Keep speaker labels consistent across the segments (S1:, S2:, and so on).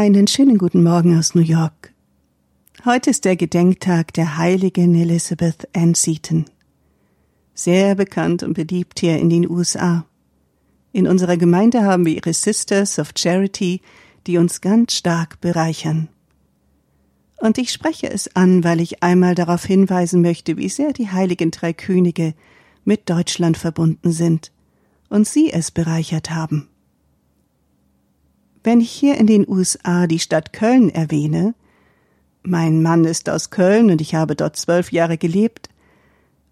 S1: Einen schönen guten Morgen aus New York. Heute ist der Gedenktag der heiligen Elizabeth Ann Seton. Sehr bekannt und beliebt hier in den USA. In unserer Gemeinde haben wir ihre Sisters of Charity, die uns ganz stark bereichern. Und ich spreche es an, weil ich einmal darauf hinweisen möchte, wie sehr die heiligen drei Könige mit Deutschland verbunden sind und sie es bereichert haben. Wenn ich hier in den USA die Stadt Köln erwähne, mein Mann ist aus Köln und ich habe dort zwölf Jahre gelebt,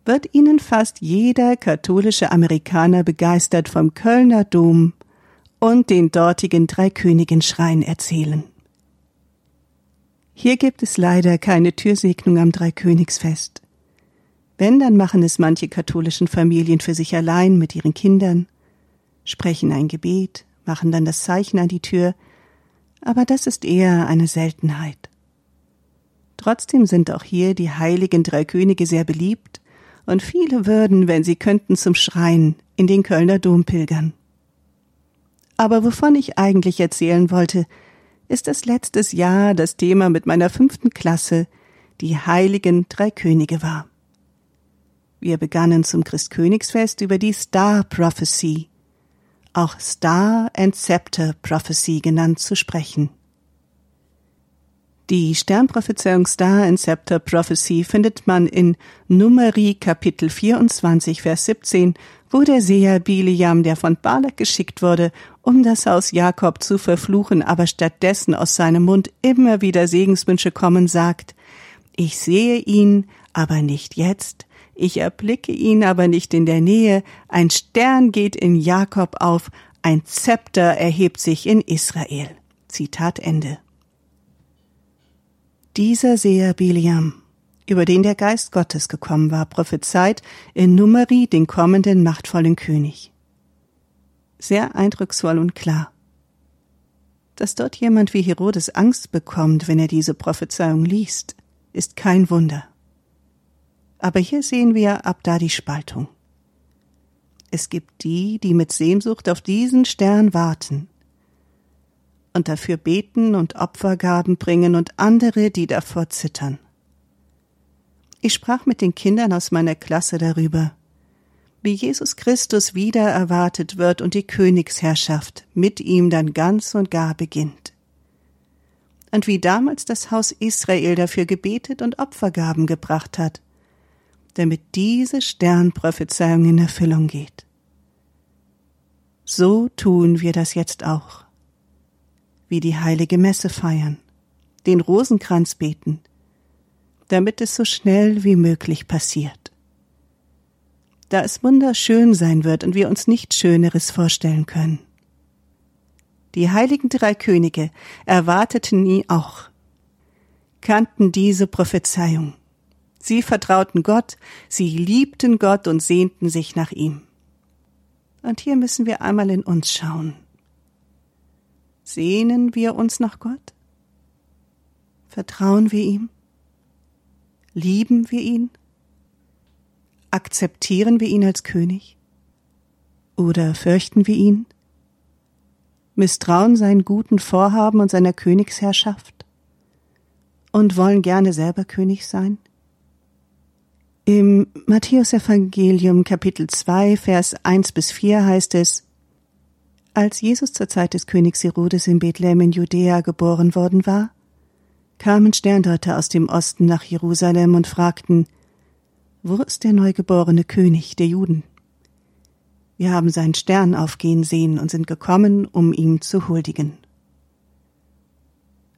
S1: wird Ihnen fast jeder katholische Amerikaner begeistert vom Kölner Dom und den dortigen Dreikönigenschrein erzählen. Hier gibt es leider keine Türsegnung am Dreikönigsfest. Wenn, dann machen es manche katholischen Familien für sich allein mit ihren Kindern, sprechen ein Gebet, machen dann das Zeichen an die Tür, aber das ist eher eine Seltenheit. Trotzdem sind auch hier die heiligen drei Könige sehr beliebt, und viele würden, wenn sie könnten, zum Schrein in den Kölner Dom pilgern. Aber wovon ich eigentlich erzählen wollte, ist das letztes Jahr das Thema mit meiner fünften Klasse, die heiligen drei Könige war. Wir begannen zum Christkönigsfest über die Star Prophecy, auch Star and Scepter Prophecy genannt, zu sprechen. Die Sternprophezeiung Star and Scepter Prophecy findet man in Numeri Kapitel 24 Vers 17, wo der Seher Biliam, der von Balak geschickt wurde, um das Haus Jakob zu verfluchen, aber stattdessen aus seinem Mund immer wieder Segenswünsche kommen, sagt, ich sehe ihn, aber nicht jetzt, ich erblicke ihn aber nicht in der Nähe, ein Stern geht in Jakob auf, ein Zepter erhebt sich in Israel. Zitat Ende. Dieser Seher Biliam, über den der Geist Gottes gekommen war, prophezeit in Numeri den kommenden machtvollen König. Sehr eindrucksvoll und klar. Dass dort jemand wie Herodes Angst bekommt, wenn er diese Prophezeiung liest, ist kein Wunder. Aber hier sehen wir ab da die Spaltung. Es gibt die, die mit Sehnsucht auf diesen Stern warten und dafür beten und Opfergaben bringen und andere, die davor zittern. Ich sprach mit den Kindern aus meiner Klasse darüber, wie Jesus Christus wieder erwartet wird und die Königsherrschaft mit ihm dann ganz und gar beginnt. Und wie damals das Haus Israel dafür gebetet und Opfergaben gebracht hat, damit diese Sternprophezeiung in Erfüllung geht. So tun wir das jetzt auch. Wie die heilige Messe feiern, den Rosenkranz beten, damit es so schnell wie möglich passiert. Da es wunderschön sein wird und wir uns nichts Schöneres vorstellen können. Die heiligen drei Könige erwarteten ihn auch, kannten diese Prophezeiung Sie vertrauten Gott, sie liebten Gott und sehnten sich nach ihm. Und hier müssen wir einmal in uns schauen. Sehnen wir uns nach Gott? Vertrauen wir ihm? Lieben wir ihn? Akzeptieren wir ihn als König? Oder fürchten wir ihn? Misstrauen seinen guten Vorhaben und seiner Königsherrschaft? Und wollen gerne selber König sein? Im Matthäusevangelium Kapitel 2 Vers 1 bis 4 heißt es Als Jesus zur Zeit des Königs Herodes in Bethlehem in Judäa geboren worden war, kamen Sterndeuter aus dem Osten nach Jerusalem und fragten Wo ist der neugeborene König der Juden? Wir haben seinen Stern aufgehen sehen und sind gekommen, um ihm zu huldigen.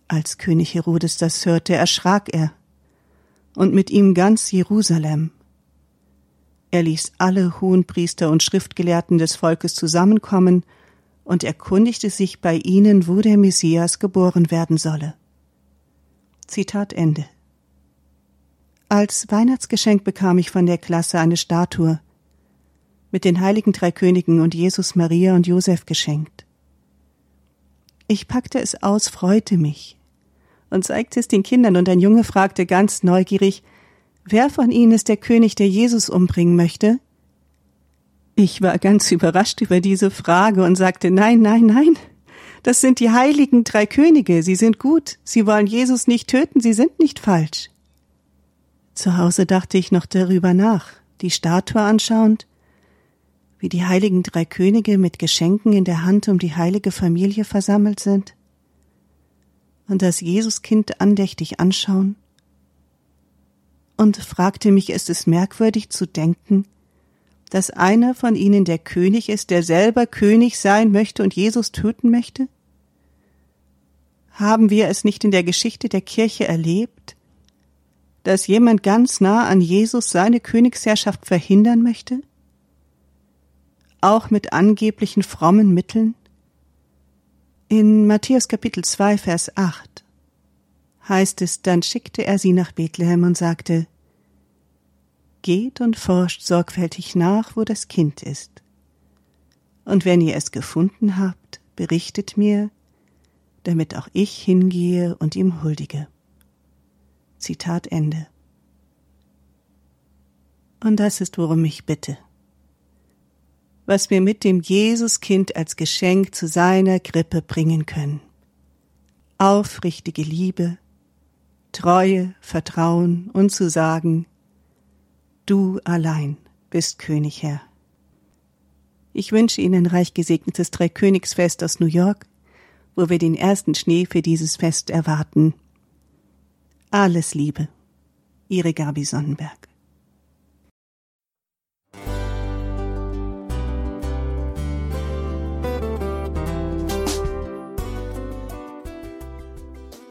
S1: Als König Herodes das hörte, erschrak er und mit ihm ganz Jerusalem. Er ließ alle Hohenpriester und Schriftgelehrten des Volkes zusammenkommen und erkundigte sich bei ihnen, wo der Messias geboren werden solle. Zitat Ende. Als Weihnachtsgeschenk bekam ich von der Klasse eine Statue mit den heiligen drei Königen und Jesus, Maria und Josef geschenkt. Ich packte es aus, freute mich und zeigte es den Kindern, und ein Junge fragte ganz neugierig, wer von ihnen ist der König, der Jesus umbringen möchte? Ich war ganz überrascht über diese Frage und sagte nein, nein, nein. Das sind die heiligen drei Könige. Sie sind gut. Sie wollen Jesus nicht töten. Sie sind nicht falsch. Zu Hause dachte ich noch darüber nach, die Statue anschauend, wie die heiligen drei Könige mit Geschenken in der Hand um die heilige Familie versammelt sind und das Jesuskind andächtig anschauen und fragte mich, ist es merkwürdig zu denken, dass einer von ihnen der König ist, der selber König sein möchte und Jesus töten möchte? Haben wir es nicht in der Geschichte der Kirche erlebt, dass jemand ganz nah an Jesus seine Königsherrschaft verhindern möchte? Auch mit angeblichen frommen Mitteln? In Matthäus Kapitel 2, Vers 8 heißt es, dann schickte er sie nach Bethlehem und sagte, Geht und forscht sorgfältig nach, wo das Kind ist. Und wenn ihr es gefunden habt, berichtet mir, damit auch ich hingehe und ihm huldige. Zitat Ende. Und das ist, worum ich bitte. Was wir mit dem Jesuskind als Geschenk zu seiner Krippe bringen können. Aufrichtige Liebe, Treue, Vertrauen und zu sagen, du allein bist König Herr. Ich wünsche Ihnen ein reich gesegnetes Dreikönigsfest aus New York, wo wir den ersten Schnee für dieses Fest erwarten. Alles Liebe. Ihre Gabi Sonnenberg.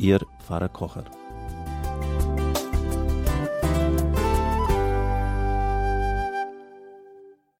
S2: Ihr Pfarrer Kocher.